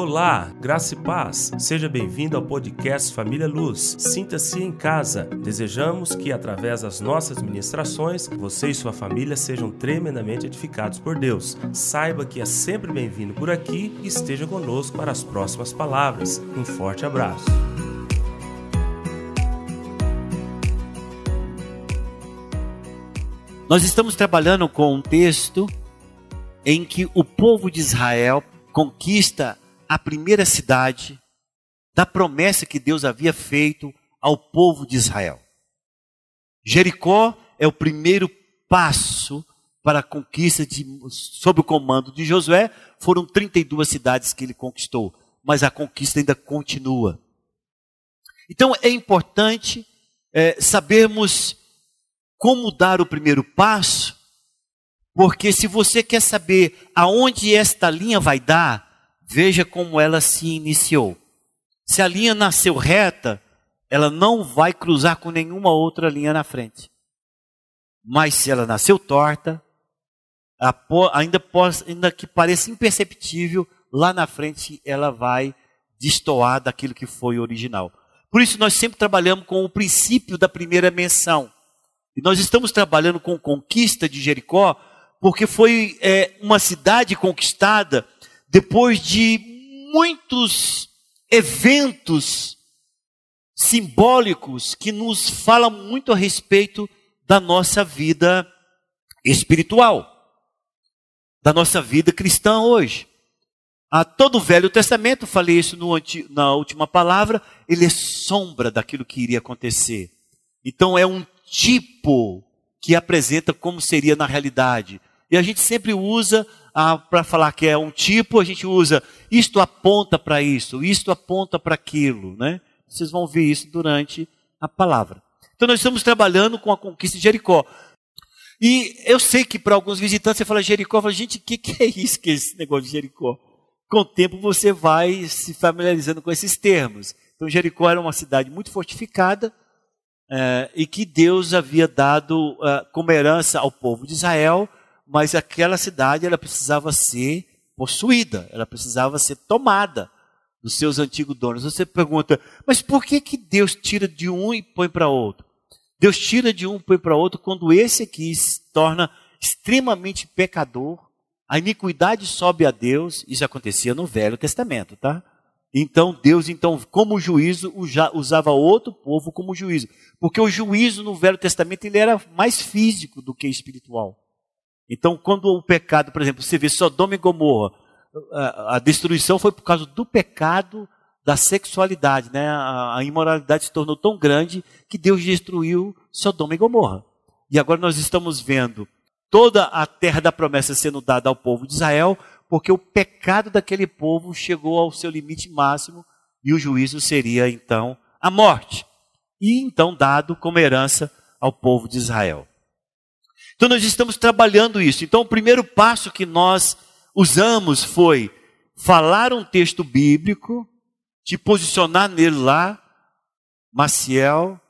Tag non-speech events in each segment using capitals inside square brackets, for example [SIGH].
Olá, graça e paz. Seja bem-vindo ao podcast Família Luz. Sinta-se em casa. Desejamos que, através das nossas ministrações, você e sua família sejam tremendamente edificados por Deus. Saiba que é sempre bem-vindo por aqui e esteja conosco para as próximas palavras. Um forte abraço. Nós estamos trabalhando com um texto em que o povo de Israel conquista a primeira cidade da promessa que Deus havia feito ao povo de Israel. Jericó é o primeiro passo para a conquista de, sob o comando de Josué. Foram 32 cidades que ele conquistou, mas a conquista ainda continua. Então é importante é, sabermos como dar o primeiro passo, porque se você quer saber aonde esta linha vai dar, Veja como ela se iniciou. Se a linha nasceu reta, ela não vai cruzar com nenhuma outra linha na frente. Mas se ela nasceu torta, ainda, ainda que pareça imperceptível, lá na frente ela vai destoar daquilo que foi original. Por isso nós sempre trabalhamos com o princípio da primeira menção. E nós estamos trabalhando com conquista de Jericó, porque foi é, uma cidade conquistada depois de muitos eventos simbólicos que nos falam muito a respeito da nossa vida espiritual, da nossa vida cristã hoje. A todo o Velho Testamento, falei isso na última palavra, ele é sombra daquilo que iria acontecer. Então é um tipo que apresenta como seria na realidade. E a gente sempre usa para falar que é um tipo, a gente usa isto aponta para isso, isto aponta para aquilo, né? Vocês vão ver isso durante a palavra. Então nós estamos trabalhando com a conquista de Jericó. E eu sei que para alguns visitantes você fala Jericó, fala, gente, o que, que é isso que é esse negócio de Jericó? Com o tempo você vai se familiarizando com esses termos. Então Jericó era uma cidade muito fortificada é, e que Deus havia dado é, como herança ao povo de Israel mas aquela cidade ela precisava ser possuída, ela precisava ser tomada dos seus antigos donos. Você pergunta, mas por que, que Deus tira de um e põe para outro? Deus tira de um e põe para outro quando esse aqui se torna extremamente pecador, a iniquidade sobe a Deus, isso acontecia no Velho Testamento, tá? Então Deus, então, como juízo, usava outro povo como juízo, porque o juízo no Velho Testamento ele era mais físico do que espiritual. Então, quando o pecado, por exemplo, você vê Sodoma e Gomorra, a destruição foi por causa do pecado da sexualidade, né? A imoralidade se tornou tão grande que Deus destruiu Sodoma e Gomorra. E agora nós estamos vendo toda a terra da promessa sendo dada ao povo de Israel, porque o pecado daquele povo chegou ao seu limite máximo e o juízo seria então a morte. E então dado como herança ao povo de Israel. Então nós estamos trabalhando isso. Então o primeiro passo que nós usamos foi falar um texto bíblico, te posicionar nele lá, Maciel,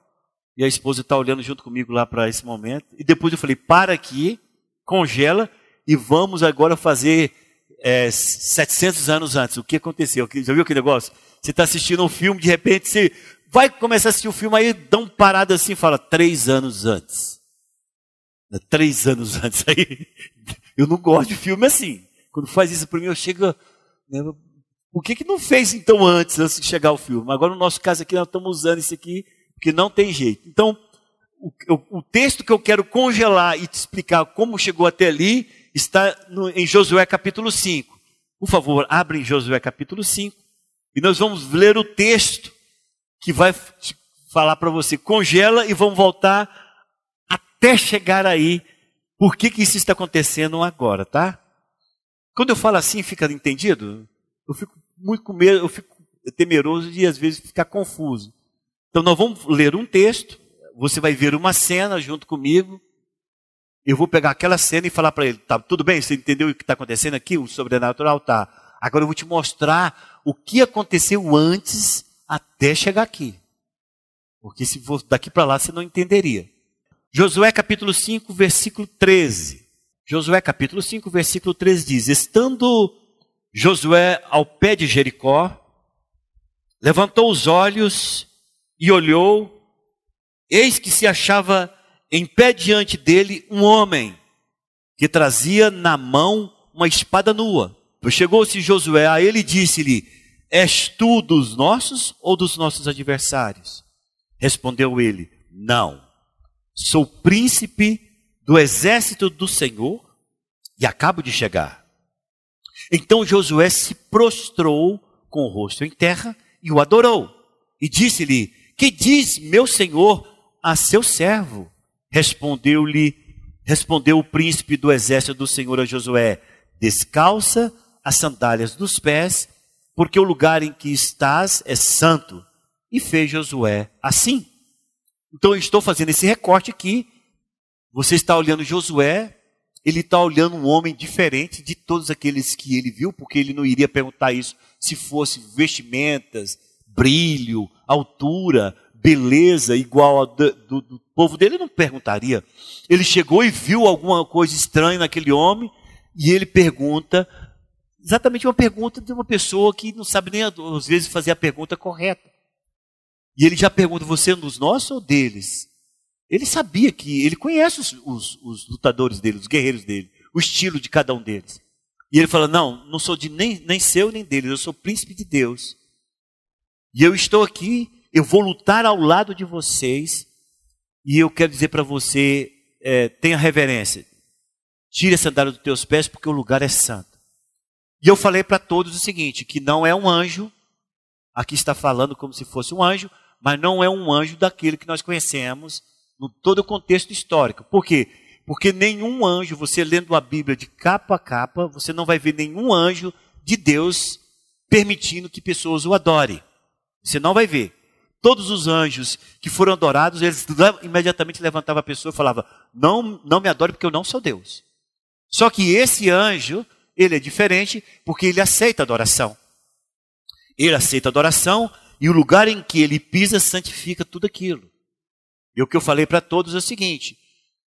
e a esposa está olhando junto comigo lá para esse momento. E depois eu falei: para aqui, congela e vamos agora fazer é, 700 anos antes. O que aconteceu? Já viu aquele negócio? Você está assistindo um filme, de repente você vai começar a assistir o um filme, aí dá um parado assim e fala: três anos antes. Né, três anos [LAUGHS] antes. Aí, eu não gosto de filme assim. Quando faz isso para mim, eu chego. Né, por que, que não fez então antes, antes de chegar o filme? Agora, no nosso caso aqui, nós estamos usando isso aqui, porque não tem jeito. Então, o, o texto que eu quero congelar e te explicar como chegou até ali está no, em Josué capítulo 5. Por favor, abre em Josué capítulo 5 e nós vamos ler o texto que vai falar para você. Congela e vamos voltar até chegar aí, por que, que isso está acontecendo agora, tá? Quando eu falo assim, fica entendido? Eu fico muito com medo, eu fico temeroso de às vezes ficar confuso. Então nós vamos ler um texto, você vai ver uma cena junto comigo, eu vou pegar aquela cena e falar para ele, tá tudo bem, você entendeu o que está acontecendo aqui? O sobrenatural tá. Agora eu vou te mostrar o que aconteceu antes até chegar aqui. Porque se for daqui para lá você não entenderia. Josué capítulo 5, versículo 13. Josué capítulo 5, versículo 13 diz: Estando Josué ao pé de Jericó, levantou os olhos e olhou, eis que se achava em pé diante dele um homem que trazia na mão uma espada nua. Chegou-se Josué a ele e disse-lhe: És tu dos nossos ou dos nossos adversários? Respondeu ele: Não, sou príncipe do exército do Senhor e acabo de chegar. Então Josué se prostrou com o rosto em terra e o adorou. E disse-lhe: Que diz meu senhor a seu servo? Respondeu-lhe, respondeu o príncipe do exército do Senhor a Josué: Descalça as sandálias dos pés, porque o lugar em que estás é santo. E fez Josué assim. Então eu estou fazendo esse recorte aqui. Você está olhando Josué, ele está olhando um homem diferente de todos aqueles que ele viu, porque ele não iria perguntar isso se fosse vestimentas, brilho, altura, beleza igual ao do, do, do povo dele, ele não perguntaria. Ele chegou e viu alguma coisa estranha naquele homem e ele pergunta, exatamente uma pergunta de uma pessoa que não sabe nem às vezes fazer a pergunta correta. E ele já pergunta: você é um dos nossos ou deles? Ele sabia que, ele conhece os, os, os lutadores dele, os guerreiros dele, o estilo de cada um deles. E ele fala: Não, não sou de nem, nem seu nem deles, eu sou príncipe de Deus. E eu estou aqui, eu vou lutar ao lado de vocês. E eu quero dizer para você: é, tenha reverência. Tire a sandália dos teus pés, porque o lugar é santo. E eu falei para todos o seguinte: que não é um anjo, aqui está falando como se fosse um anjo, mas não é um anjo daquele que nós conhecemos no todo o contexto histórico. Por quê? Porque nenhum anjo, você lendo a Bíblia de capa a capa, você não vai ver nenhum anjo de Deus permitindo que pessoas o adorem. Você não vai ver. Todos os anjos que foram adorados, eles imediatamente levantavam a pessoa e falavam: não, não me adore porque eu não sou Deus. Só que esse anjo, ele é diferente porque ele aceita adoração. Ele aceita adoração e o lugar em que ele pisa santifica tudo aquilo. E o que eu falei para todos é o seguinte: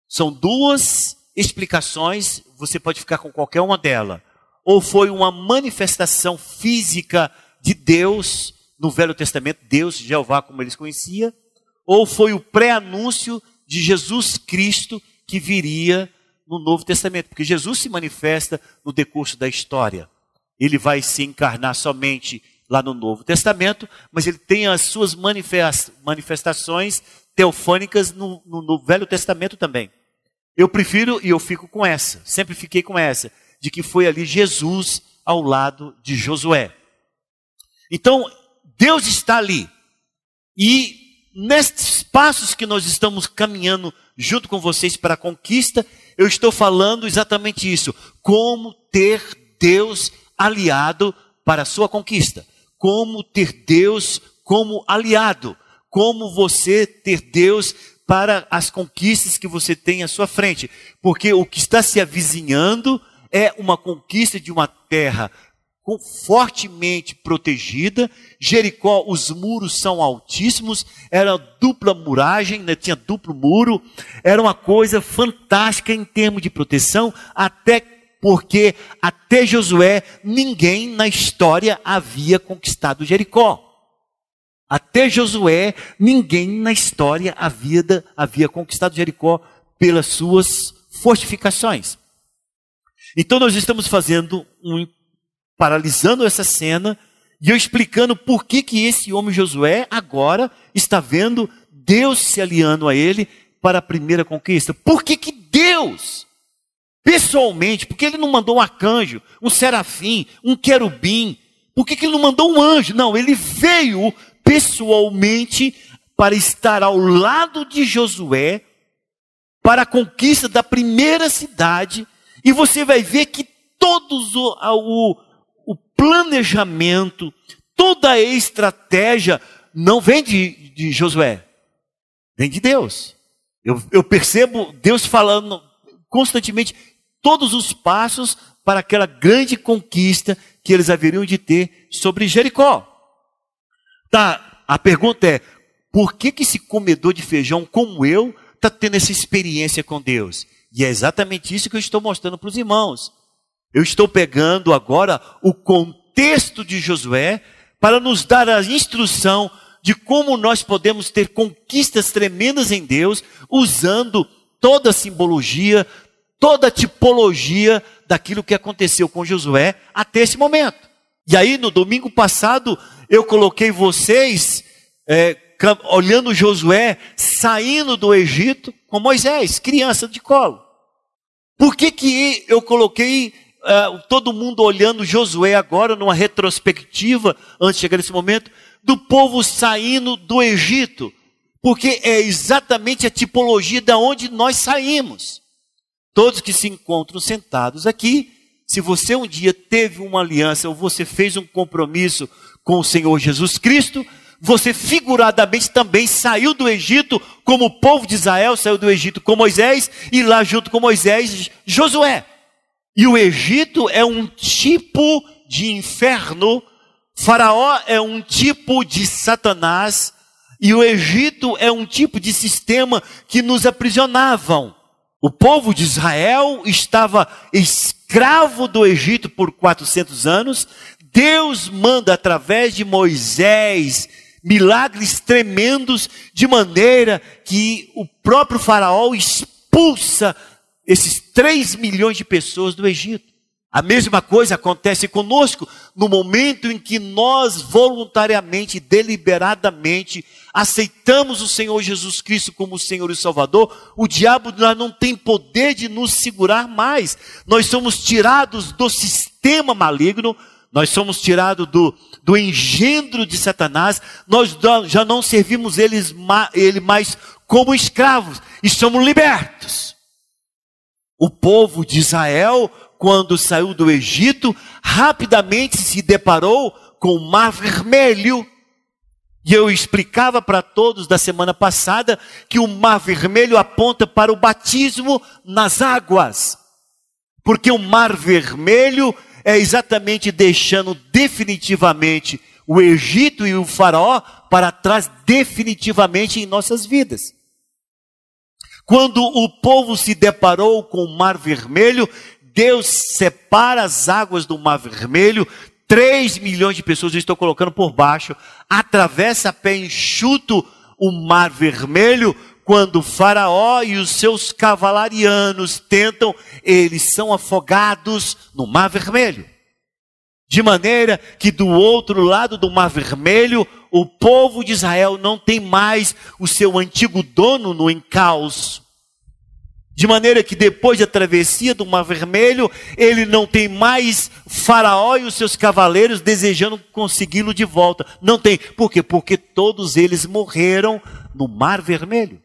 são duas explicações, você pode ficar com qualquer uma delas. Ou foi uma manifestação física de Deus no Velho Testamento, Deus, Jeová, como eles conheciam, ou foi o pré-anúncio de Jesus Cristo que viria no Novo Testamento, porque Jesus se manifesta no decurso da história. Ele vai se encarnar somente lá no Novo Testamento, mas ele tem as suas manifestações teofânicas no, no, Velho Testamento também. Eu prefiro e eu fico com essa, sempre fiquei com essa, de que foi ali Jesus ao lado de Josué. Então, Deus está ali. E nestes passos que nós estamos caminhando junto com vocês para a conquista, eu estou falando exatamente isso: como ter Deus aliado para a sua conquista, como ter Deus como aliado, como você ter Deus para as conquistas que você tem à sua frente. Porque o que está se avizinhando é uma conquista de uma terra fortemente protegida. Jericó, os muros são altíssimos, era dupla muragem, né? tinha duplo muro, era uma coisa fantástica em termos de proteção, até porque até Josué ninguém na história havia conquistado Jericó. Até Josué, ninguém na história havia, havia conquistado Jericó pelas suas fortificações. Então nós estamos fazendo um paralisando essa cena e eu explicando por que que esse homem Josué agora está vendo Deus se aliando a ele para a primeira conquista. Por que que Deus pessoalmente, porque ele não mandou um arcanjo, um serafim, um querubim, por que, que ele não mandou um anjo? Não, ele veio pessoalmente para estar ao lado de Josué para a conquista da primeira cidade, e você vai ver que todos o, o, o planejamento, toda a estratégia não vem de, de Josué, vem de Deus. Eu, eu percebo Deus falando constantemente todos os passos para aquela grande conquista que eles haveriam de ter sobre Jericó. Tá, a pergunta é: por que, que esse comedor de feijão como eu está tendo essa experiência com Deus? E é exatamente isso que eu estou mostrando para os irmãos. Eu estou pegando agora o contexto de Josué para nos dar a instrução de como nós podemos ter conquistas tremendas em Deus, usando toda a simbologia, toda a tipologia daquilo que aconteceu com Josué até esse momento. E aí, no domingo passado, eu coloquei vocês é, olhando Josué saindo do Egito com Moisés, criança de colo. Por que, que eu coloquei uh, todo mundo olhando Josué agora, numa retrospectiva, antes de chegar nesse momento, do povo saindo do Egito? Porque é exatamente a tipologia da onde nós saímos. Todos que se encontram sentados aqui, se você um dia teve uma aliança ou você fez um compromisso com o Senhor Jesus Cristo, você figuradamente também saiu do Egito, como o povo de Israel saiu do Egito com Moisés, e lá junto com Moisés, Josué. E o Egito é um tipo de inferno, Faraó é um tipo de Satanás, e o Egito é um tipo de sistema que nos aprisionavam. O povo de Israel estava escravo do Egito por 400 anos. Deus manda através de Moisés milagres tremendos, de maneira que o próprio Faraó expulsa esses 3 milhões de pessoas do Egito. A mesma coisa acontece conosco no momento em que nós voluntariamente, deliberadamente, aceitamos o Senhor Jesus Cristo como Senhor e Salvador. O diabo não tem poder de nos segurar mais. Nós somos tirados do sistema maligno, nós somos tirados do, do engendro de Satanás, nós já não servimos eles, ele mais como escravos e somos libertos. O povo de Israel, quando saiu do Egito, rapidamente se deparou com o Mar Vermelho. E eu explicava para todos da semana passada que o Mar Vermelho aponta para o batismo nas águas. Porque o Mar Vermelho é exatamente deixando definitivamente o Egito e o Faraó para trás definitivamente em nossas vidas. Quando o povo se deparou com o Mar Vermelho, Deus separa as águas do Mar Vermelho, 3 milhões de pessoas, eu estou colocando por baixo, atravessa a pé enxuto o Mar Vermelho, quando Faraó e os seus cavalarianos tentam, eles são afogados no Mar Vermelho. De maneira que do outro lado do Mar Vermelho, o povo de Israel não tem mais o seu antigo dono no encalço. De maneira que depois da travessia do Mar Vermelho, ele não tem mais Faraó e os seus cavaleiros desejando consegui-lo de volta. Não tem. Por quê? Porque todos eles morreram no Mar Vermelho.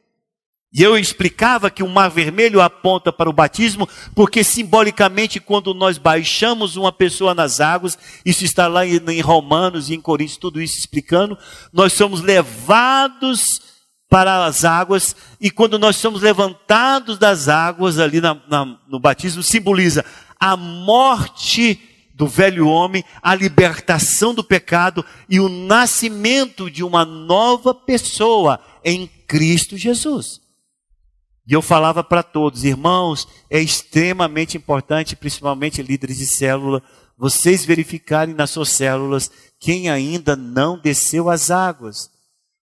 E eu explicava que o mar vermelho aponta para o batismo, porque simbolicamente, quando nós baixamos uma pessoa nas águas, isso está lá em Romanos e em Coríntios, tudo isso explicando, nós somos levados para as águas, e quando nós somos levantados das águas ali na, na, no batismo, simboliza a morte do velho homem, a libertação do pecado e o nascimento de uma nova pessoa em Cristo Jesus. E eu falava para todos, irmãos, é extremamente importante, principalmente líderes de célula, vocês verificarem nas suas células quem ainda não desceu as águas.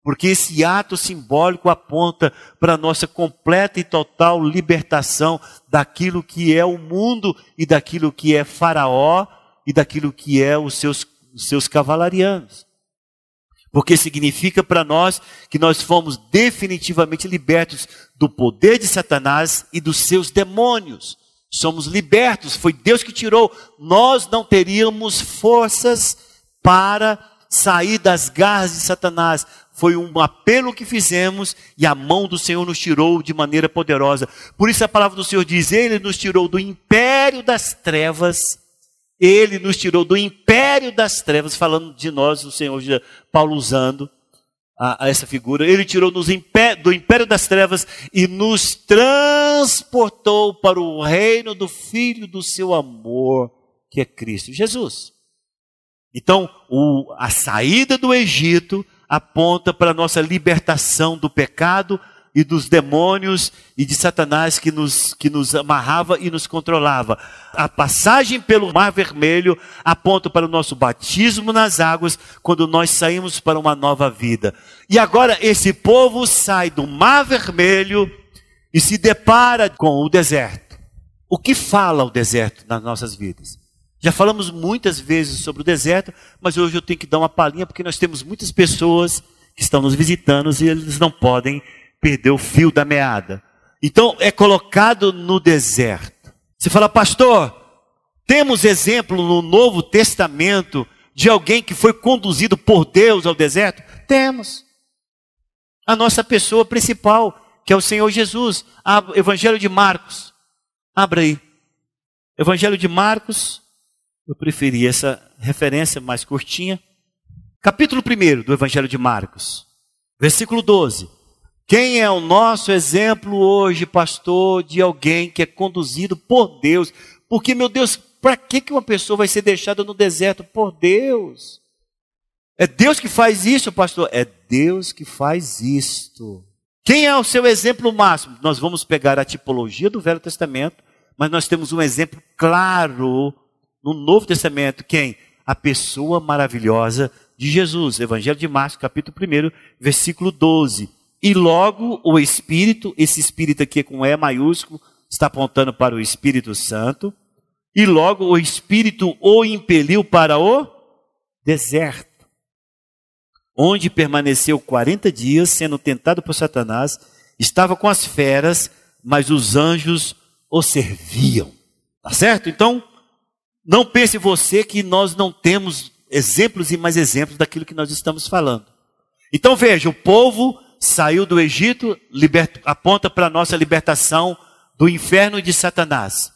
Porque esse ato simbólico aponta para a nossa completa e total libertação daquilo que é o mundo e daquilo que é Faraó e daquilo que é os seus, os seus cavalarianos porque significa para nós que nós fomos definitivamente libertos do poder de Satanás e dos seus demônios. Somos libertos, foi Deus que tirou. Nós não teríamos forças para sair das garras de Satanás. Foi um apelo que fizemos e a mão do Senhor nos tirou de maneira poderosa. Por isso a palavra do Senhor diz: Ele nos tirou do império das trevas ele nos tirou do império das trevas, falando de nós, o Senhor Paulo usando a, a essa figura. Ele tirou nos do império das trevas e nos transportou para o reino do Filho do seu amor, que é Cristo Jesus. Então, o, a saída do Egito aponta para a nossa libertação do pecado, e dos demônios e de Satanás que nos, que nos amarrava e nos controlava. A passagem pelo Mar Vermelho aponta para o nosso batismo nas águas, quando nós saímos para uma nova vida. E agora esse povo sai do Mar Vermelho e se depara com o deserto. O que fala o deserto nas nossas vidas? Já falamos muitas vezes sobre o deserto, mas hoje eu tenho que dar uma palhinha porque nós temos muitas pessoas que estão nos visitando e eles não podem perdeu o fio da meada. Então é colocado no deserto. Você fala, pastor, temos exemplo no Novo Testamento de alguém que foi conduzido por Deus ao deserto? Temos. A nossa pessoa principal, que é o Senhor Jesus. Evangelho de Marcos. Abra aí. Evangelho de Marcos. Eu preferi essa referência mais curtinha. Capítulo 1 do Evangelho de Marcos. Versículo 12. Quem é o nosso exemplo hoje, pastor, de alguém que é conduzido por Deus? Porque, meu Deus, para que uma pessoa vai ser deixada no deserto por Deus? É Deus que faz isso, pastor? É Deus que faz isto. Quem é o seu exemplo máximo? Nós vamos pegar a tipologia do Velho Testamento, mas nós temos um exemplo claro no Novo Testamento. Quem? A pessoa maravilhosa de Jesus. Evangelho de Marcos, capítulo 1, versículo 12. E logo o Espírito, esse Espírito aqui com E maiúsculo, está apontando para o Espírito Santo. E logo o Espírito o impeliu para o deserto, onde permaneceu 40 dias, sendo tentado por Satanás. Estava com as feras, mas os anjos o serviam. Tá certo? Então, não pense você que nós não temos exemplos e mais exemplos daquilo que nós estamos falando. Então veja, o povo saiu do Egito, aponta para a nossa libertação do inferno de Satanás.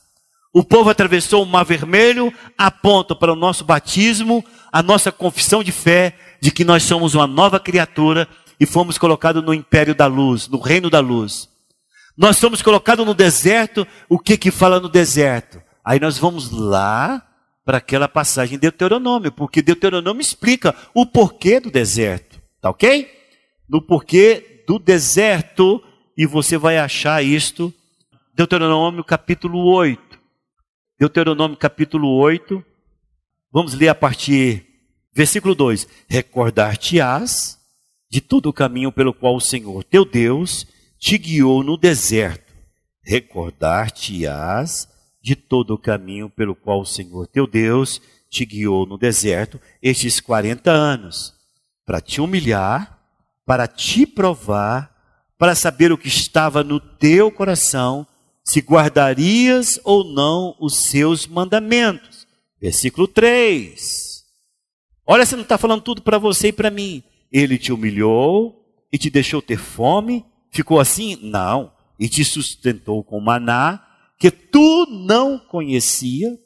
O povo atravessou o Mar Vermelho, aponta para o nosso batismo, a nossa confissão de fé de que nós somos uma nova criatura e fomos colocados no império da luz, no reino da luz. Nós somos colocados no deserto, o que que fala no deserto? Aí nós vamos lá para aquela passagem de Deuteronômio, porque Deuteronômio explica o porquê do deserto, tá ok? no porquê do deserto, e você vai achar isto, Deuteronômio capítulo 8. Deuteronômio capítulo 8, vamos ler a partir, versículo 2: Recordar-te-ás de todo o caminho pelo qual o Senhor teu Deus te guiou no deserto. Recordar-te-ás de todo o caminho pelo qual o Senhor teu Deus te guiou no deserto estes 40 anos, para te humilhar para te provar, para saber o que estava no teu coração, se guardarias ou não os seus mandamentos. Versículo 3. Olha, você não está falando tudo para você e para mim. Ele te humilhou e te deixou ter fome. Ficou assim? Não. E te sustentou com maná, que tu não conhecia,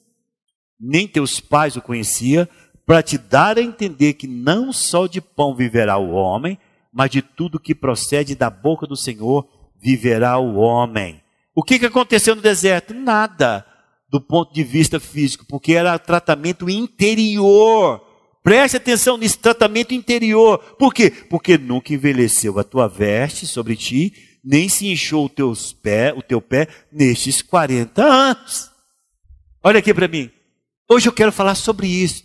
nem teus pais o conhecia, para te dar a entender que não só de pão viverá o homem, mas de tudo que procede da boca do Senhor viverá o homem. O que, que aconteceu no deserto? Nada do ponto de vista físico, porque era tratamento interior. Preste atenção nesse tratamento interior. Por quê? Porque nunca envelheceu a tua veste sobre ti, nem se inchou teus pé, o teu pé nestes 40 anos. Olha aqui para mim. Hoje eu quero falar sobre isso.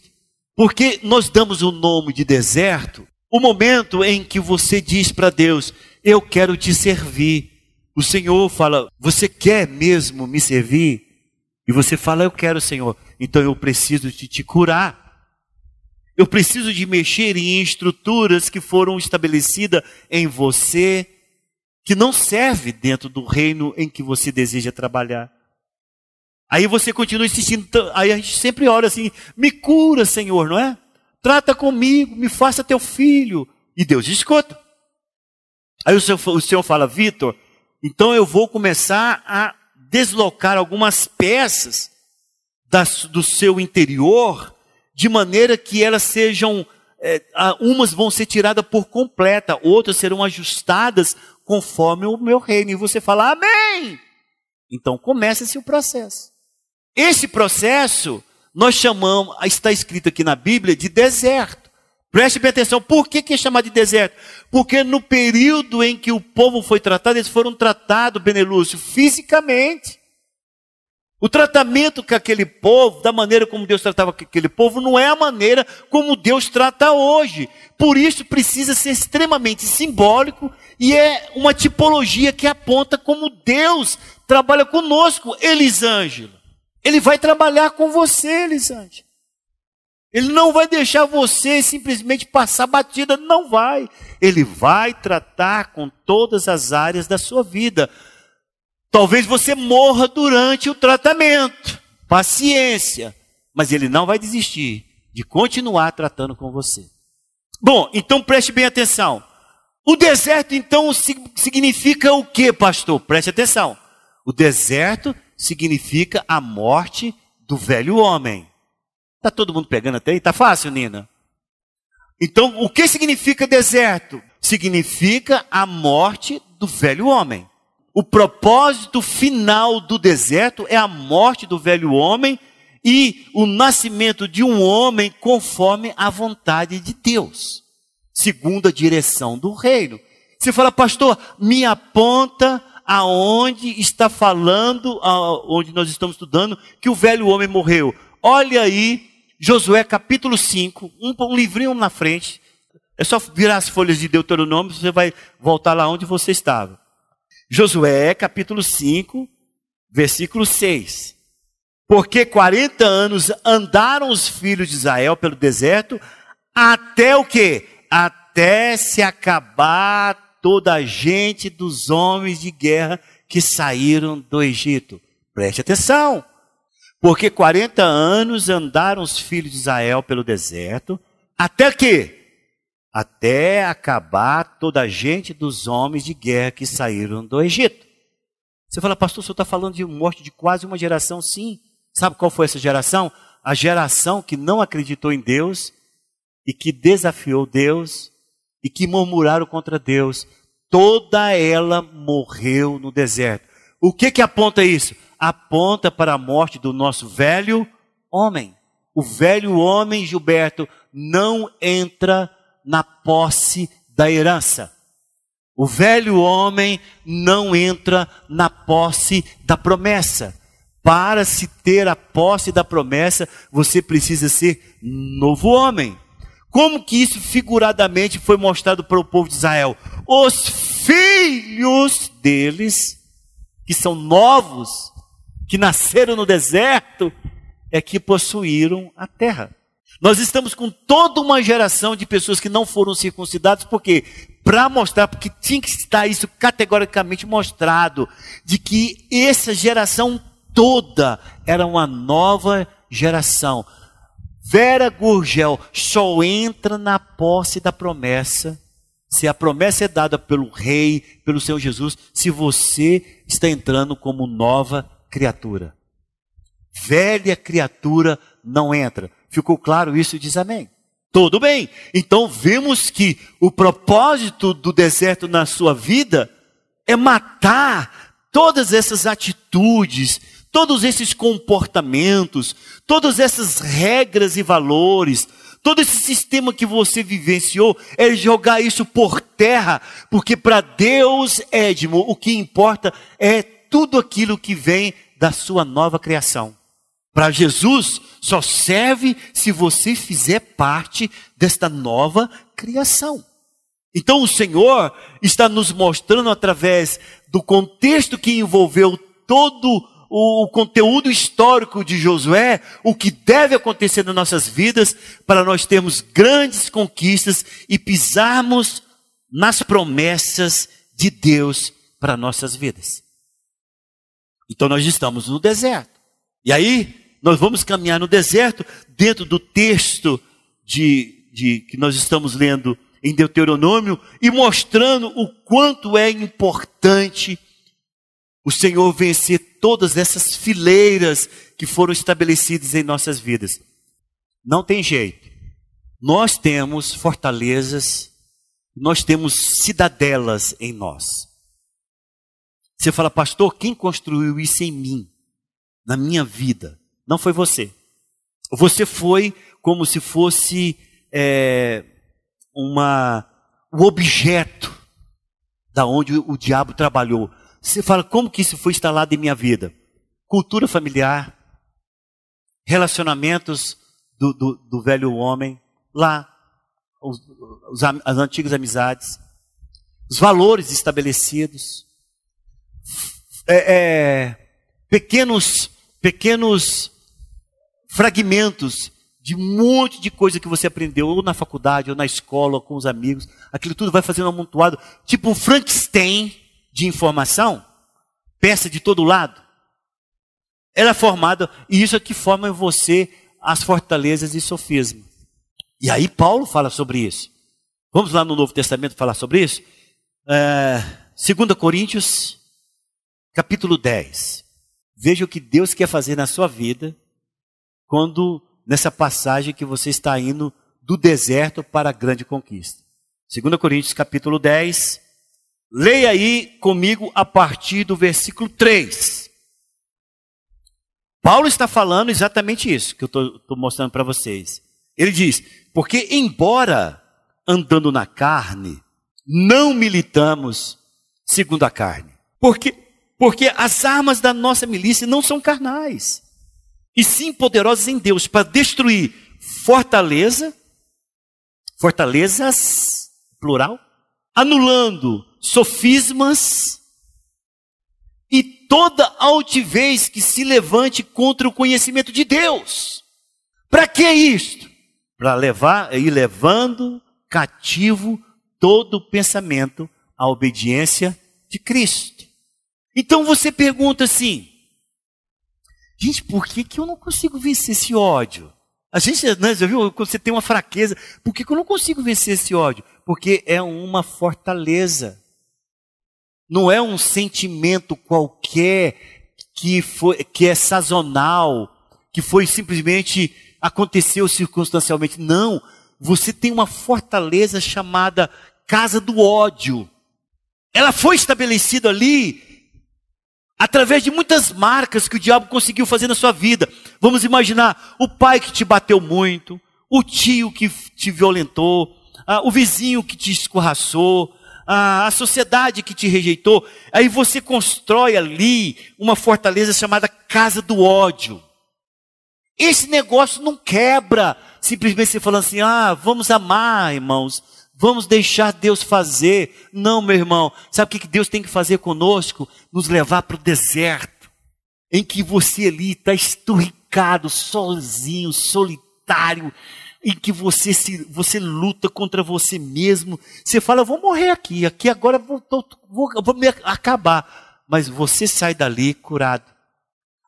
Porque nós damos o nome de deserto o momento em que você diz para Deus: Eu quero te servir. O Senhor fala: Você quer mesmo me servir? E você fala: Eu quero, Senhor. Então eu preciso de te curar. Eu preciso de mexer em estruturas que foram estabelecidas em você, que não serve dentro do reino em que você deseja trabalhar. Aí você continua insistindo, aí a gente sempre ora assim: me cura, Senhor, não é? Trata comigo, me faça teu filho. E Deus escuta. Aí o Senhor, o senhor fala, Vitor, então eu vou começar a deslocar algumas peças das, do seu interior, de maneira que elas sejam, é, umas vão ser tiradas por completa, outras serão ajustadas conforme o meu reino. E você fala, Amém! Então começa-se o processo. Esse processo nós chamamos, está escrito aqui na Bíblia, de deserto. Preste bem atenção, por que, que é chamado de deserto? Porque no período em que o povo foi tratado, eles foram tratados, Benelúcio, fisicamente. O tratamento que aquele povo, da maneira como Deus tratava aquele povo, não é a maneira como Deus trata hoje. Por isso precisa ser extremamente simbólico e é uma tipologia que aponta como Deus trabalha conosco, Elisângelo. Ele vai trabalhar com você, Elisângelo. Ele não vai deixar você simplesmente passar batida, não vai. Ele vai tratar com todas as áreas da sua vida. Talvez você morra durante o tratamento. Paciência. Mas ele não vai desistir de continuar tratando com você. Bom, então preste bem atenção. O deserto, então, significa o que, pastor? Preste atenção. O deserto significa a morte do velho homem. Está todo mundo pegando até aí? Está fácil, Nina? Então, o que significa deserto? Significa a morte do velho homem. O propósito final do deserto é a morte do velho homem e o nascimento de um homem conforme a vontade de Deus, segundo a direção do reino. Você fala, pastor, me aponta aonde está falando, onde nós estamos estudando, que o velho homem morreu. Olha aí, Josué capítulo 5, um, um livrinho na frente. É só virar as folhas de Deuteronômio, você vai voltar lá onde você estava. Josué, capítulo 5, versículo 6. Porque 40 anos andaram os filhos de Israel pelo deserto, até o quê? Até se acabar toda a gente dos homens de guerra que saíram do Egito. Preste atenção. Porque 40 anos andaram os filhos de Israel pelo deserto, até que? até acabar toda a gente dos homens de guerra que saíram do Egito. Você fala, pastor, o senhor está falando de morte de quase uma geração? Sim. Sabe qual foi essa geração? A geração que não acreditou em Deus e que desafiou Deus e que murmuraram contra Deus. Toda ela morreu no deserto. O que que aponta isso? Aponta para a morte do nosso velho homem. O velho homem, Gilberto, não entra na posse da herança. O velho homem não entra na posse da promessa. Para se ter a posse da promessa, você precisa ser novo homem. Como que isso figuradamente foi mostrado para o povo de Israel? Os filhos deles, que são novos, que nasceram no deserto, é que possuíram a terra. Nós estamos com toda uma geração de pessoas que não foram circuncidadas, porque para mostrar, porque tinha que estar isso categoricamente mostrado, de que essa geração toda era uma nova geração. Vera Gurgel só entra na posse da promessa se a promessa é dada pelo Rei, pelo Senhor Jesus, se você está entrando como nova criatura. Velha criatura não entra. Ficou claro isso? Diz amém. Tudo bem. Então vemos que o propósito do deserto na sua vida é matar todas essas atitudes, todos esses comportamentos, todas essas regras e valores, todo esse sistema que você vivenciou, é jogar isso por terra, porque para Deus, Edmo, o que importa é tudo aquilo que vem da sua nova criação. Para Jesus, só serve se você fizer parte desta nova criação. Então o Senhor está nos mostrando através do contexto que envolveu todo o conteúdo histórico de Josué, o que deve acontecer nas nossas vidas para nós termos grandes conquistas e pisarmos nas promessas de Deus para nossas vidas. Então nós estamos no deserto. E aí, nós vamos caminhar no deserto, dentro do texto de, de, que nós estamos lendo em Deuteronômio, e mostrando o quanto é importante o Senhor vencer todas essas fileiras que foram estabelecidas em nossas vidas. Não tem jeito. Nós temos fortalezas, nós temos cidadelas em nós. Você fala, pastor, quem construiu isso em mim, na minha vida? Não foi você. Você foi como se fosse é, uma, o objeto da onde o diabo trabalhou. Você fala, como que isso foi instalado em minha vida? Cultura familiar, relacionamentos do, do, do velho homem, lá, os, os, as antigas amizades, os valores estabelecidos, é, é, pequenos, pequenos fragmentos de um monte de coisa que você aprendeu, ou na faculdade, ou na escola, ou com os amigos. Aquilo tudo vai fazendo amontoado, tipo um Frankenstein de informação, peça de todo lado. Ela é formada, e isso é que forma em você as fortalezas e sofisma. E aí Paulo fala sobre isso. Vamos lá no Novo Testamento falar sobre isso? É, 2 Coríntios, capítulo 10. Veja o que Deus quer fazer na sua vida quando nessa passagem que você está indo do deserto para a grande conquista. 2 Coríntios capítulo 10. Leia aí comigo a partir do versículo 3. Paulo está falando exatamente isso que eu estou mostrando para vocês. Ele diz: Porque, embora andando na carne, não militamos segundo a carne. Porque, porque as armas da nossa milícia não são carnais e sim poderosas em Deus para destruir fortaleza, fortalezas, plural, anulando sofismas e toda altivez que se levante contra o conhecimento de Deus. Para que isto? Para levar, ir levando cativo todo pensamento à obediência de Cristo. Então você pergunta assim: Gente, por que, que eu não consigo vencer esse ódio? A gente, né, já viu, quando você tem uma fraqueza, por que, que eu não consigo vencer esse ódio? Porque é uma fortaleza. Não é um sentimento qualquer que, foi, que é sazonal, que foi simplesmente aconteceu circunstancialmente. Não. Você tem uma fortaleza chamada casa do ódio. Ela foi estabelecida ali Através de muitas marcas que o diabo conseguiu fazer na sua vida. Vamos imaginar o pai que te bateu muito, o tio que te violentou, o vizinho que te escorraçou, a sociedade que te rejeitou. Aí você constrói ali uma fortaleza chamada casa do ódio. Esse negócio não quebra simplesmente você falando assim: ah, vamos amar, irmãos. Vamos deixar Deus fazer. Não, meu irmão. Sabe o que Deus tem que fazer conosco? Nos levar para o deserto, em que você ali está esturricado, sozinho, solitário, em que você se, você luta contra você mesmo. Você fala, vou morrer aqui, aqui agora vou, vou, vou me acabar. Mas você sai dali curado.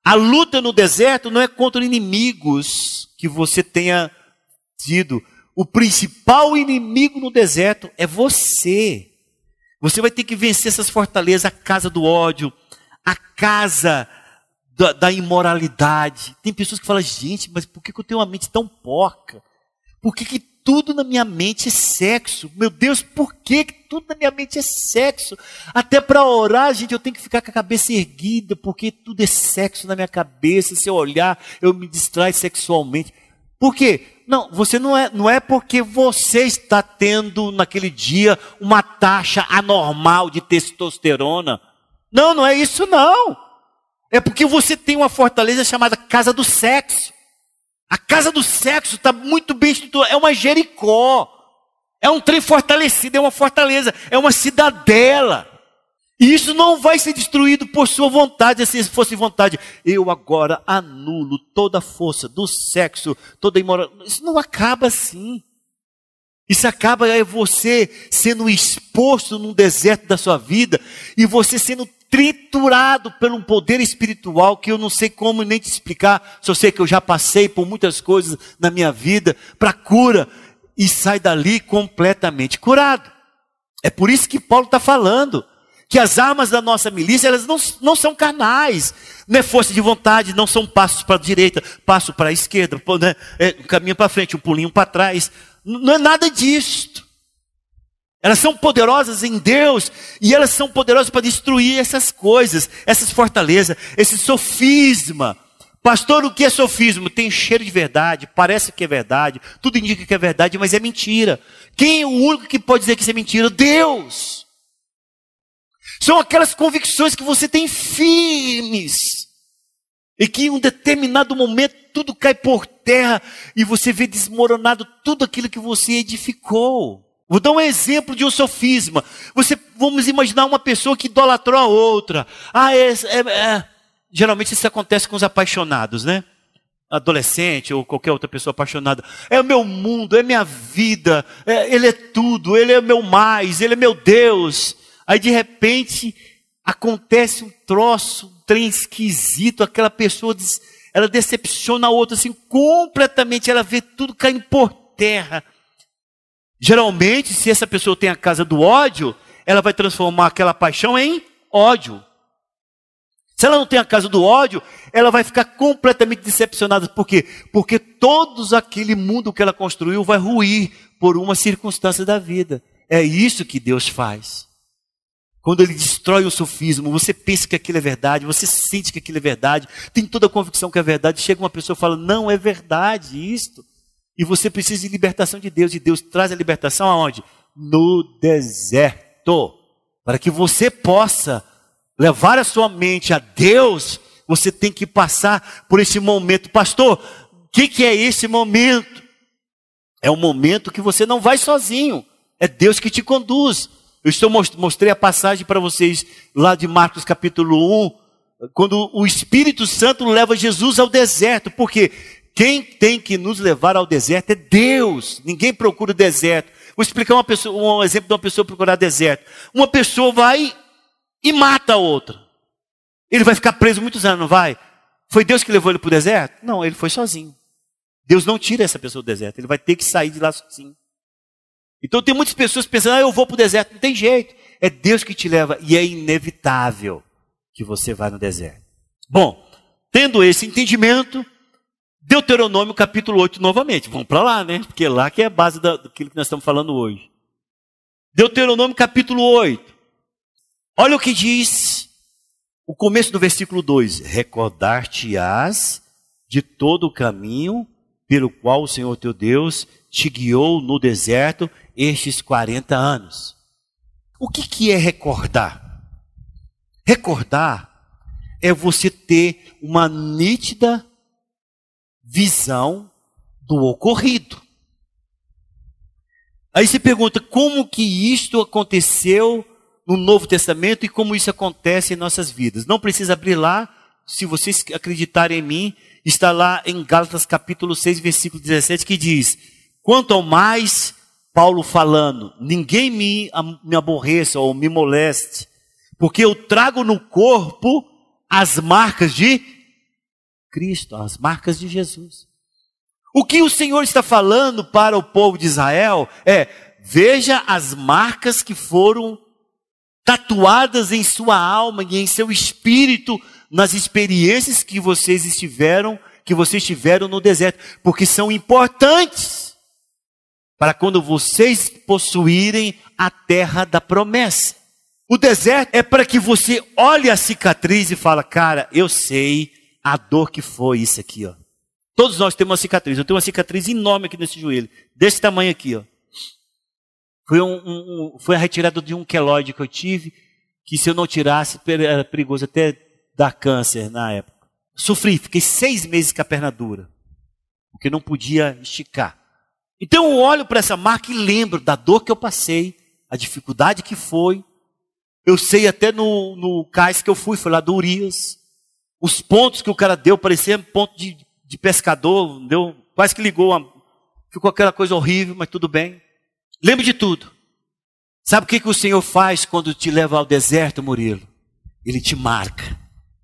A luta no deserto não é contra inimigos que você tenha tido o principal inimigo no deserto é você. Você vai ter que vencer essas fortalezas, a casa do ódio, a casa da, da imoralidade. Tem pessoas que falam, gente, mas por que, eu tenho uma mente tão porca? Por que, que tudo na minha mente é sexo? Meu Deus, por que, tudo na minha mente é sexo? Até para orar, gente, eu tenho que ficar com a cabeça erguida, porque tudo é sexo na minha cabeça. Se eu olhar, eu me distrai sexualmente. Por quê? Não, você não é, não é porque você está tendo naquele dia uma taxa anormal de testosterona. Não, não é isso não. É porque você tem uma fortaleza chamada casa do sexo. A casa do sexo está muito bem estruturada, é uma Jericó. É um trem fortalecido, é uma fortaleza, é uma cidadela. E isso não vai ser destruído por sua vontade, se fosse vontade. Eu agora anulo toda a força do sexo, toda a imoralidade. Isso não acaba assim. Isso acaba é você sendo exposto num deserto da sua vida e você sendo triturado por um poder espiritual que eu não sei como nem te explicar. Só sei que eu já passei por muitas coisas na minha vida para cura e sai dali completamente curado. É por isso que Paulo está falando que as armas da nossa milícia, elas não, não são carnais, não é força de vontade, não são passos para a direita, passo para a esquerda, né? é, um caminho para frente, um pulinho para trás. Não é nada disto. Elas são poderosas em Deus e elas são poderosas para destruir essas coisas, essas fortalezas, esse sofisma, Pastor, o que é sofismo? Tem cheiro de verdade, parece que é verdade, tudo indica que é verdade, mas é mentira. Quem é o único que pode dizer que isso é mentira? Deus. São aquelas convicções que você tem firmes. E que em um determinado momento tudo cai por terra e você vê desmoronado tudo aquilo que você edificou. Vou dar um exemplo de um sofisma. Você, vamos imaginar uma pessoa que idolatrou a outra. Ah, é, é, é. Geralmente isso acontece com os apaixonados, né? Adolescente ou qualquer outra pessoa apaixonada. É o meu mundo, é minha vida, é, ele é tudo, ele é meu mais, ele é meu Deus. Aí de repente acontece um troço, um trem esquisito, aquela pessoa diz, ela decepciona a outra assim completamente, ela vê tudo caindo por terra. Geralmente, se essa pessoa tem a casa do ódio, ela vai transformar aquela paixão em ódio. Se ela não tem a casa do ódio, ela vai ficar completamente decepcionada. Por quê? Porque todo aquele mundo que ela construiu vai ruir por uma circunstância da vida. É isso que Deus faz. Quando ele destrói o sofismo, você pensa que aquilo é verdade, você sente que aquilo é verdade, tem toda a convicção que é verdade. Chega uma pessoa e fala: Não é verdade isto. E você precisa de libertação de Deus, e Deus traz a libertação aonde? No deserto. Para que você possa levar a sua mente a Deus, você tem que passar por esse momento. Pastor, o que, que é esse momento? É um momento que você não vai sozinho, é Deus que te conduz. Eu estou mostrei a passagem para vocês lá de Marcos capítulo 1, quando o Espírito Santo leva Jesus ao deserto, porque quem tem que nos levar ao deserto é Deus. Ninguém procura o deserto. Vou explicar uma pessoa, um exemplo de uma pessoa procurar deserto. Uma pessoa vai e mata a outra. Ele vai ficar preso muitos anos, não vai? Foi Deus que levou ele para o deserto? Não, ele foi sozinho. Deus não tira essa pessoa do deserto, ele vai ter que sair de lá sozinho. Então tem muitas pessoas pensando, ah, eu vou para o deserto. Não tem jeito. É Deus que te leva e é inevitável que você vá no deserto. Bom, tendo esse entendimento, Deuteronômio capítulo 8 novamente. Vamos para lá, né? Porque lá que é a base daquilo que nós estamos falando hoje. Deuteronômio capítulo 8. Olha o que diz o começo do versículo 2: Recordar-te-ás de todo o caminho pelo qual o Senhor teu Deus te guiou no deserto estes 40 anos. O que, que é recordar? Recordar é você ter uma nítida visão do ocorrido. Aí se pergunta como que isto aconteceu no Novo Testamento e como isso acontece em nossas vidas. Não precisa abrir lá, se vocês acreditarem em mim, está lá em Gálatas capítulo 6, versículo 17, que diz: Quanto ao mais Paulo falando, ninguém me, me aborreça ou me moleste, porque eu trago no corpo as marcas de Cristo, as marcas de Jesus. O que o Senhor está falando para o povo de Israel é: veja as marcas que foram tatuadas em sua alma e em seu espírito nas experiências que vocês estiveram, que vocês tiveram no deserto, porque são importantes para quando vocês possuírem a terra da promessa. O deserto é para que você olhe a cicatriz e fala, cara, eu sei a dor que foi isso aqui, ó. Todos nós temos uma cicatriz. Eu tenho uma cicatriz enorme aqui nesse joelho, desse tamanho aqui, ó. Foi, um, um, foi a retirada de um queloide que eu tive, que se eu não tirasse, era perigoso até dar câncer na época. Sofri, fiquei seis meses com a perna dura, porque não podia esticar. Então eu olho para essa marca e lembro da dor que eu passei, a dificuldade que foi. Eu sei até no, no cais que eu fui, foi lá do Urias. Os pontos que o cara deu, parecia ponto de, de pescador, deu, quase que ligou. Uma, ficou aquela coisa horrível, mas tudo bem. Lembro de tudo. Sabe o que, que o Senhor faz quando te leva ao deserto, Murilo? Ele te marca.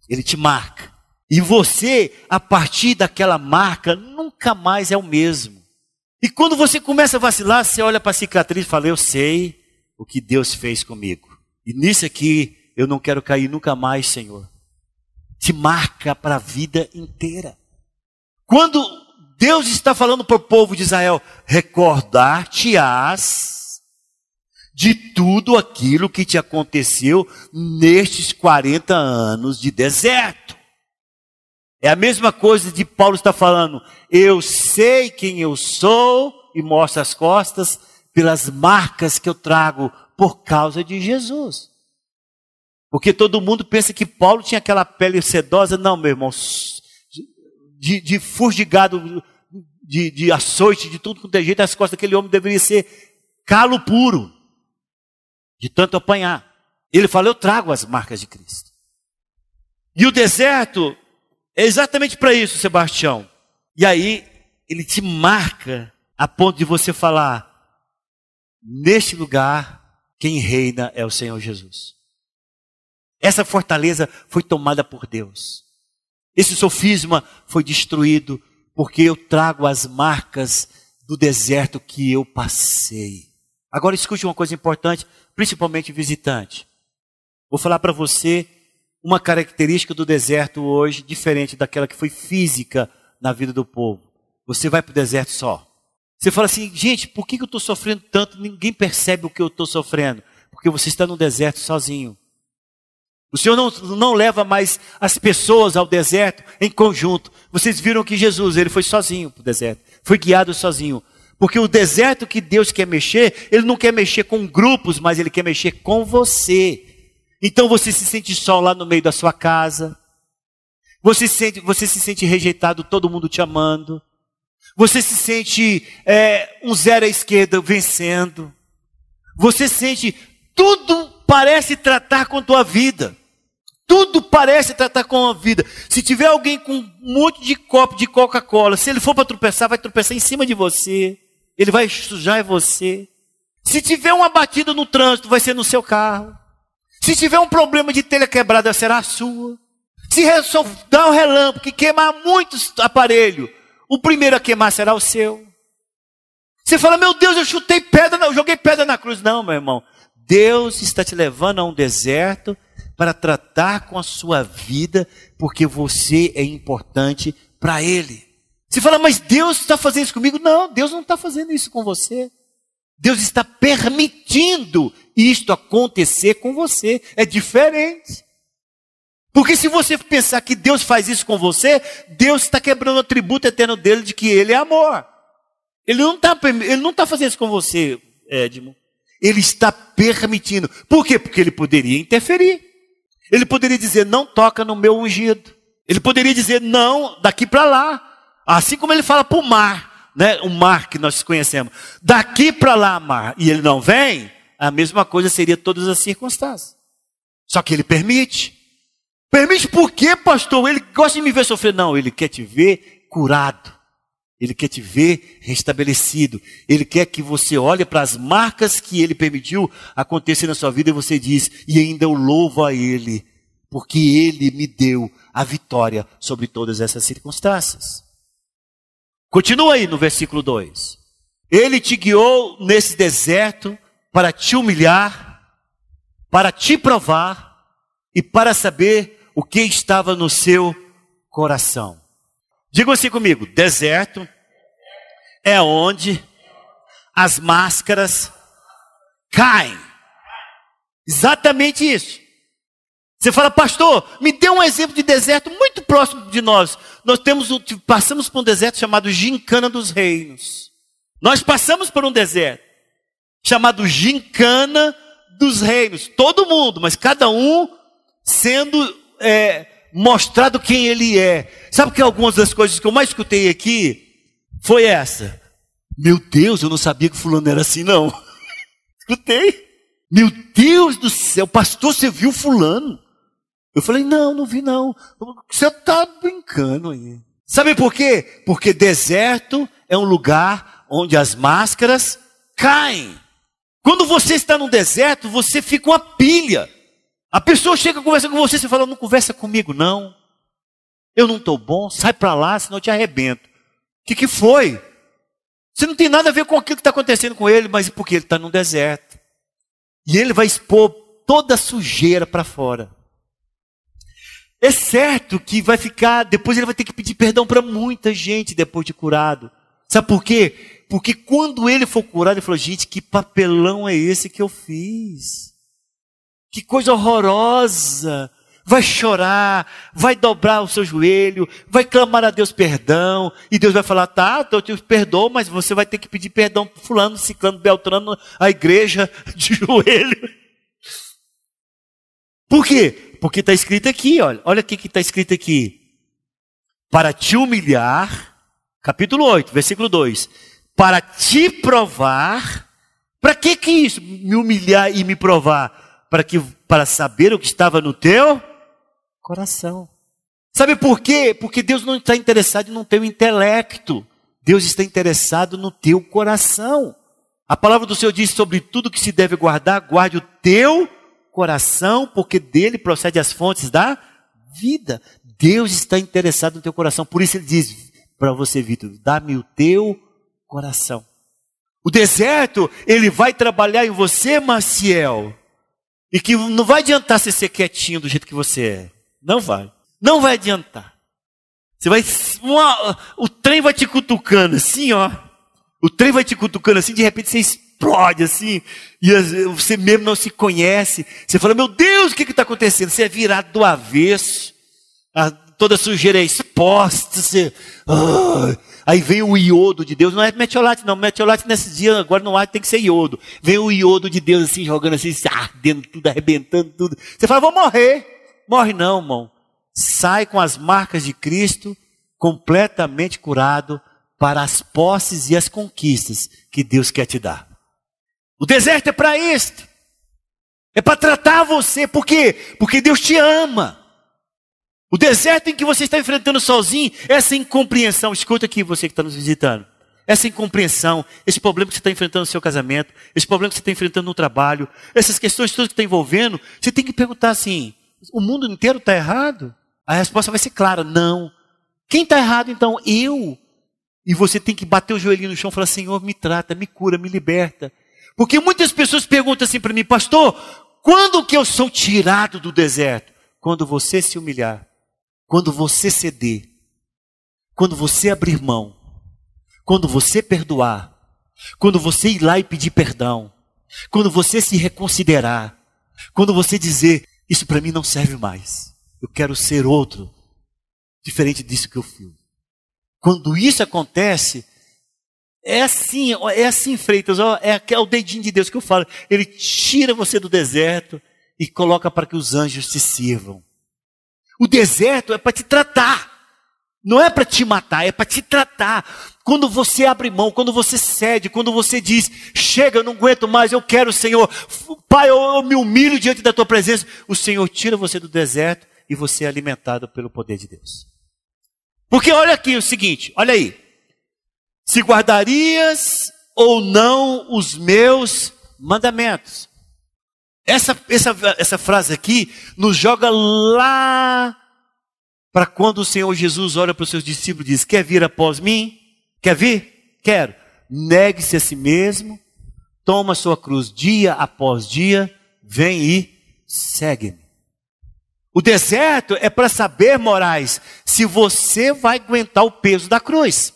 Ele te marca. E você, a partir daquela marca, nunca mais é o mesmo. E quando você começa a vacilar, você olha para a cicatriz e fala: Eu sei o que Deus fez comigo. E nisso aqui eu não quero cair nunca mais, Senhor. Te marca para a vida inteira. Quando Deus está falando para o povo de Israel: Recordar-te-ás de tudo aquilo que te aconteceu nestes 40 anos de deserto. É a mesma coisa de Paulo está falando. Eu sei quem eu sou e mostra as costas pelas marcas que eu trago por causa de Jesus. Porque todo mundo pensa que Paulo tinha aquela pele sedosa. Não, meu irmão. De, de furgigado, de, de açoite, de tudo quanto é jeito, as costas daquele homem deveria ser calo puro. De tanto apanhar. Ele fala: Eu trago as marcas de Cristo. E o deserto é exatamente para isso, Sebastião. E aí, ele te marca a ponto de você falar: Neste lugar, quem reina é o Senhor Jesus. Essa fortaleza foi tomada por Deus. Esse sofisma foi destruído porque eu trago as marcas do deserto que eu passei. Agora escute uma coisa importante, principalmente visitante. Vou falar para você uma característica do deserto hoje diferente daquela que foi física na vida do povo. Você vai para o deserto só. Você fala assim, gente, por que eu estou sofrendo tanto? Ninguém percebe o que eu estou sofrendo. Porque você está no deserto sozinho. O Senhor não, não leva mais as pessoas ao deserto em conjunto. Vocês viram que Jesus, ele foi sozinho para o deserto. Foi guiado sozinho. Porque o deserto que Deus quer mexer, Ele não quer mexer com grupos, mas Ele quer mexer com você. Então você se sente só lá no meio da sua casa. Você se sente, você se sente rejeitado, todo mundo te amando. Você se sente é, um zero à esquerda vencendo. Você sente, tudo parece tratar com a tua vida. Tudo parece tratar com a vida. Se tiver alguém com um monte de copo de Coca-Cola, se ele for para tropeçar, vai tropeçar em cima de você. Ele vai sujar você. Se tiver uma batida no trânsito, vai ser no seu carro. Se tiver um problema de telha quebrada, será a sua. Se dar um relâmpago e queimar muitos aparelhos, o primeiro a queimar será o seu. Você fala, meu Deus, eu chutei pedra, eu joguei pedra na cruz. Não, meu irmão. Deus está te levando a um deserto para tratar com a sua vida, porque você é importante para Ele. Você fala, mas Deus está fazendo isso comigo? Não, Deus não está fazendo isso com você. Deus está permitindo isto acontecer com você. É diferente. Porque se você pensar que Deus faz isso com você, Deus está quebrando o atributo eterno dele de que ele é amor. Ele não está tá fazendo isso com você, Edmo. Ele está permitindo. Por quê? Porque ele poderia interferir. Ele poderia dizer, não toca no meu ungido. Ele poderia dizer, não, daqui para lá. Assim como ele fala para o mar, né? o mar que nós conhecemos. Daqui para lá, mar. E ele não vem, a mesma coisa seria todas as circunstâncias. Só que ele permite. Permite por quê, pastor? Ele gosta de me ver sofrer. Não, ele quer te ver curado. Ele quer te ver restabelecido. Ele quer que você olhe para as marcas que ele permitiu acontecer na sua vida e você diz: e ainda eu louvo a ele, porque ele me deu a vitória sobre todas essas circunstâncias. Continua aí no versículo 2. Ele te guiou nesse deserto para te humilhar, para te provar e para saber o que estava no seu coração. Diga assim comigo: deserto é onde as máscaras caem. Exatamente isso. Você fala, pastor, me dê um exemplo de deserto muito próximo de nós. Nós temos, passamos por um deserto chamado Gincana dos Reinos. Nós passamos por um deserto chamado Gincana dos Reinos. Todo mundo, mas cada um sendo é, mostrado quem ele é. Sabe que algumas das coisas que eu mais escutei aqui foi essa. Meu Deus, eu não sabia que fulano era assim, não. [LAUGHS] Escutei. Meu Deus do céu, pastor, você viu fulano? Eu falei, não, não vi não. Você está brincando aí. Sabe por quê? Porque deserto é um lugar onde as máscaras caem. Quando você está no deserto, você fica uma pilha. A pessoa chega conversar com você, você fala, não conversa comigo não. Eu não estou bom, sai para lá, senão eu te arrebento. O que, que foi? Você não tem nada a ver com aquilo que está acontecendo com ele, mas porque ele está no deserto. E ele vai expor toda a sujeira para fora. É certo que vai ficar, depois ele vai ter que pedir perdão para muita gente depois de curado. Sabe por quê? Porque quando ele for curado, ele falou: gente, que papelão é esse que eu fiz? Que coisa horrorosa! vai chorar, vai dobrar o seu joelho, vai clamar a Deus perdão, e Deus vai falar: tá, eu te perdoo, mas você vai ter que pedir perdão para Fulano, Ciclano, Beltrano, a igreja de [LAUGHS] joelho. Por quê? Porque está escrito aqui, olha, olha o que está escrito aqui. Para te humilhar, capítulo 8, versículo 2. Para te provar, para que que isso? Me humilhar e me provar? Para, que, para saber o que estava no teu coração. Sabe por quê? Porque Deus não está interessado no teu intelecto. Deus está interessado no teu coração. A palavra do Senhor diz sobre tudo que se deve guardar, guarde o teu coração, porque dele procede as fontes da vida. Deus está interessado no teu coração. Por isso ele diz para você, Vitor, dá-me o teu coração. O deserto, ele vai trabalhar em você, Maciel. E que não vai adiantar você ser quietinho do jeito que você é. Não vai. Não vai adiantar. Você vai. Uma, o trem vai te cutucando assim, ó. O trem vai te cutucando assim, de repente você explode assim. E você mesmo não se conhece. Você fala, meu Deus, o que está acontecendo? Você é virado do avesso. A, toda sujeira é exposta. Você, oh, aí vem o iodo de Deus. Não é metiolate, não. Metiolate nesse dia, agora não há, tem que ser iodo. Vem o iodo de Deus assim, jogando assim, ardendo tudo, arrebentando tudo. Você fala, vou morrer. Morre não, irmão. Sai com as marcas de Cristo, completamente curado para as posses e as conquistas que Deus quer te dar. O deserto é para isto. É para tratar você. Por quê? Porque Deus te ama. O deserto em que você está enfrentando sozinho, essa incompreensão, escuta aqui você que está nos visitando. Essa incompreensão, esse problema que você está enfrentando no seu casamento, esse problema que você está enfrentando no trabalho, essas questões todas que está envolvendo, você tem que perguntar assim: o mundo inteiro está errado? A resposta vai ser clara: não. Quem está errado então? Eu. E você tem que bater o joelhinho no chão e falar: Senhor, me trata, me cura, me liberta. Porque muitas pessoas perguntam assim para mim, pastor, quando que eu sou tirado do deserto? Quando você se humilhar, quando você ceder, quando você abrir mão, quando você perdoar, quando você ir lá e pedir perdão, quando você se reconsiderar, quando você dizer, isso para mim não serve mais. Eu quero ser outro, diferente disso que eu fui. Quando isso acontece, é assim, é assim, Freitas, ó, é, é o dedinho de Deus que eu falo. Ele tira você do deserto e coloca para que os anjos te sirvam. O deserto é para te tratar. Não é para te matar, é para te tratar. Quando você abre mão, quando você cede, quando você diz: Chega, eu não aguento mais, eu quero, Senhor. Pai, eu, eu me humilho diante da tua presença. O Senhor tira você do deserto e você é alimentado pelo poder de Deus. Porque olha aqui o seguinte: olha aí. Se guardarias ou não os meus mandamentos. Essa, essa, essa frase aqui nos joga lá para quando o Senhor Jesus olha para os seus discípulos e diz: Quer vir após mim? Quer vir? Quero. Negue-se a si mesmo, toma sua cruz dia após dia, vem e segue-me. O deserto é para saber, Moraes, se você vai aguentar o peso da cruz.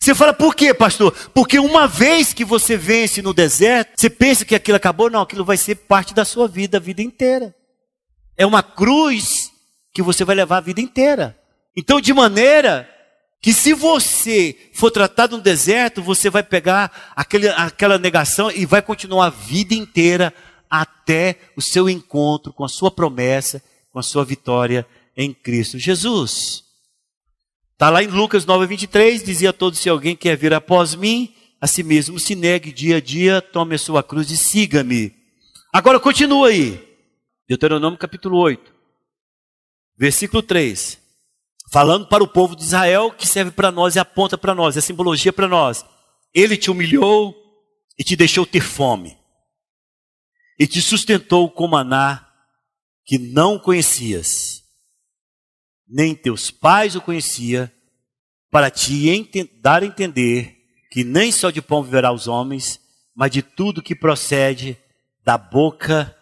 Você fala, por quê, pastor? Porque uma vez que você vence no deserto, você pensa que aquilo acabou? Não, aquilo vai ser parte da sua vida, a vida inteira. É uma cruz que você vai levar a vida inteira. Então, de maneira que se você for tratado no deserto, você vai pegar aquele, aquela negação e vai continuar a vida inteira até o seu encontro com a sua promessa, com a sua vitória em Cristo Jesus. Está lá em Lucas 9, 23, dizia a todos: se alguém quer vir após mim, a si mesmo se negue dia a dia, tome a sua cruz e siga-me. Agora continua aí. Deuteronômio capítulo 8. Versículo 3. Falando para o povo de Israel, que serve para nós e aponta para nós, é simbologia para nós. Ele te humilhou e te deixou ter fome. E te sustentou com maná que não conhecias. Nem teus pais o conhecia, para te dar a entender que nem só de pão viverá os homens, mas de tudo que procede da boca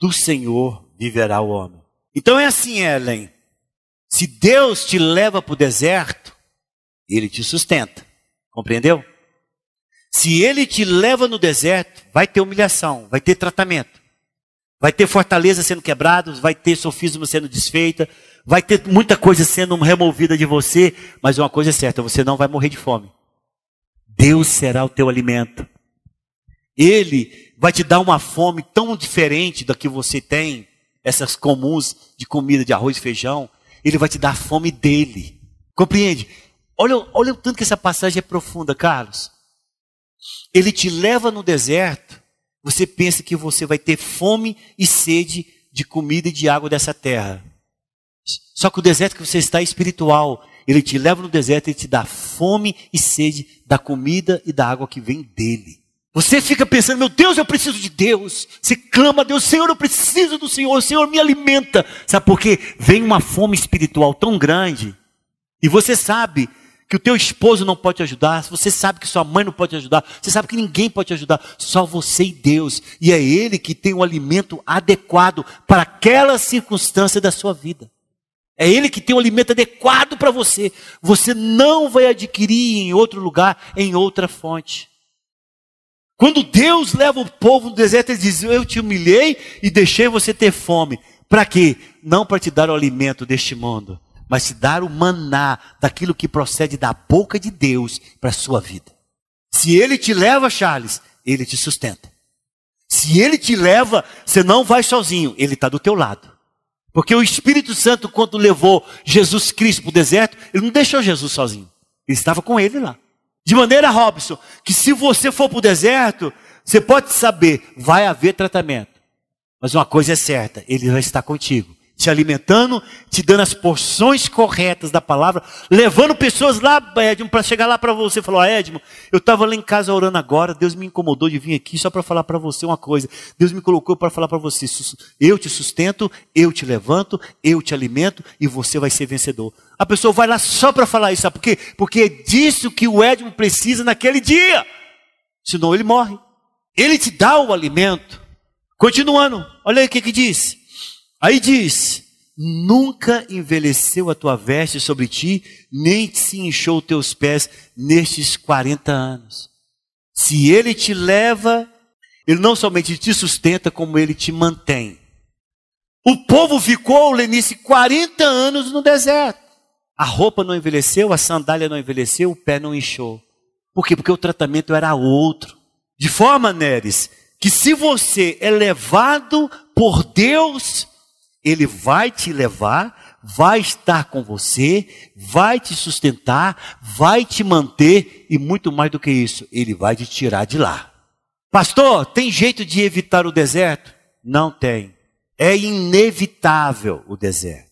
do Senhor viverá o homem. Então é assim, Ellen. Se Deus te leva para o deserto, Ele te sustenta. Compreendeu? Se Ele te leva no deserto, vai ter humilhação, vai ter tratamento. vai ter fortaleza sendo quebrada, vai ter sofisma sendo desfeita, vai ter muita coisa sendo removida de você, mas uma coisa é certa, você não vai morrer de fome. Deus será o teu alimento. Ele vai te dar uma fome tão diferente da que você tem, essas comuns de comida de arroz e feijão. Ele vai te dar a fome dele. Compreende? Olha, olha o tanto que essa passagem é profunda, Carlos. Ele te leva no deserto, você pensa que você vai ter fome e sede de comida e de água dessa terra. Só que o deserto que você está é espiritual. Ele te leva no deserto e te dá fome e sede da comida e da água que vem dele. Você fica pensando, meu Deus, eu preciso de Deus. Você clama a Deus, Senhor, eu preciso do Senhor, o Senhor me alimenta. Sabe por quê? Vem uma fome espiritual tão grande. E você sabe que o teu esposo não pode te ajudar, você sabe que sua mãe não pode te ajudar, você sabe que ninguém pode te ajudar, só você e Deus. E é Ele que tem o alimento adequado para aquela circunstância da sua vida. É Ele que tem o alimento adequado para você. Você não vai adquirir em outro lugar, em outra fonte. Quando Deus leva o povo no deserto, Ele diz: Eu te humilhei e deixei você ter fome. Para quê? Não para te dar o alimento deste mundo, mas te dar o maná daquilo que procede da boca de Deus para a sua vida. Se Ele te leva, Charles, Ele te sustenta. Se Ele te leva, você não vai sozinho, Ele está do teu lado. Porque o Espírito Santo, quando levou Jesus Cristo para o deserto, ele não deixou Jesus sozinho. Ele estava com ele lá. De maneira, Robson, que se você for para o deserto, você pode saber, vai haver tratamento. Mas uma coisa é certa, ele vai estar contigo te alimentando, te dando as porções corretas da palavra, levando pessoas lá, Edmo, para chegar lá para você. Falou, ah, Edmo, eu estava lá em casa orando agora, Deus me incomodou de vir aqui só para falar para você uma coisa. Deus me colocou para falar para você, eu te sustento, eu te levanto, eu te alimento e você vai ser vencedor. A pessoa vai lá só para falar isso, sabe por quê? Porque é disso que o Edmo precisa naquele dia. Senão ele morre. Ele te dá o alimento. Continuando, olha aí o que que diz. Aí diz: Nunca envelheceu a tua veste sobre ti, nem se inchou teus pés nestes 40 anos. Se ele te leva, ele não somente te sustenta, como ele te mantém. O povo ficou, Lenice, 40 anos no deserto. A roupa não envelheceu, a sandália não envelheceu, o pé não inchou. Por quê? Porque o tratamento era outro. De forma, Neres, que se você é levado por Deus, ele vai te levar, vai estar com você, vai te sustentar, vai te manter e muito mais do que isso, ele vai te tirar de lá. Pastor, tem jeito de evitar o deserto? Não tem. É inevitável o deserto.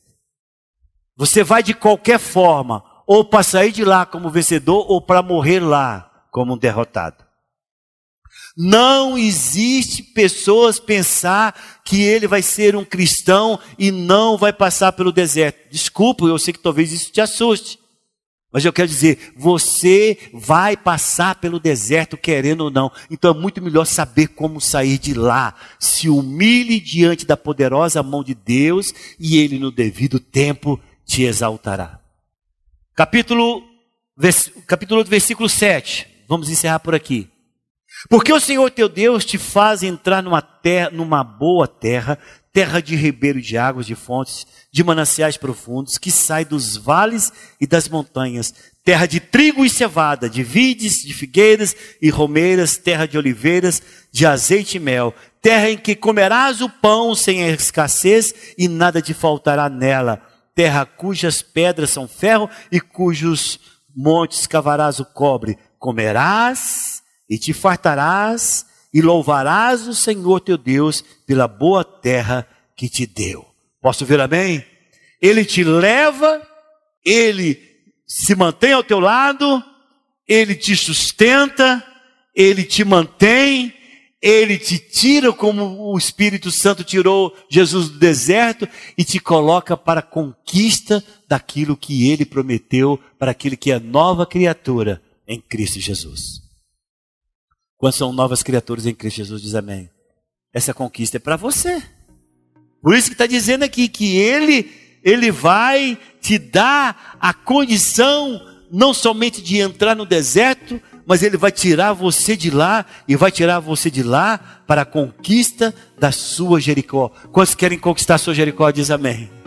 Você vai de qualquer forma, ou para sair de lá como vencedor, ou para morrer lá como um derrotado. Não existe pessoas pensar que ele vai ser um cristão e não vai passar pelo deserto. Desculpa, eu sei que talvez isso te assuste. Mas eu quero dizer, você vai passar pelo deserto querendo ou não. Então é muito melhor saber como sair de lá. Se humilhe diante da poderosa mão de Deus e ele no devido tempo te exaltará. Capítulo, capítulo versículo 7. Vamos encerrar por aqui. Porque o Senhor teu Deus te faz entrar numa terra, numa boa terra, terra de ribeiro de águas, de fontes, de mananciais profundos, que sai dos vales e das montanhas, terra de trigo e cevada, de vides, de figueiras e romeiras, terra de oliveiras, de azeite e mel, terra em que comerás o pão sem escassez e nada te faltará nela, terra cujas pedras são ferro e cujos montes cavarás o cobre, comerás e te fartarás e louvarás o Senhor teu Deus pela boa terra que te deu. Posso ver amém? Ele te leva, ele se mantém ao teu lado, ele te sustenta, ele te mantém, ele te tira como o Espírito Santo tirou Jesus do deserto e te coloca para a conquista daquilo que ele prometeu para aquele que é nova criatura em Cristo Jesus. Quando são novas criaturas em Cristo Jesus, diz amém. Essa conquista é para você. Por isso que está dizendo aqui que Ele, Ele vai te dar a condição não somente de entrar no deserto, mas Ele vai tirar você de lá e vai tirar você de lá para a conquista da sua Jericó. Quantos querem conquistar a sua Jericó? Diz amém.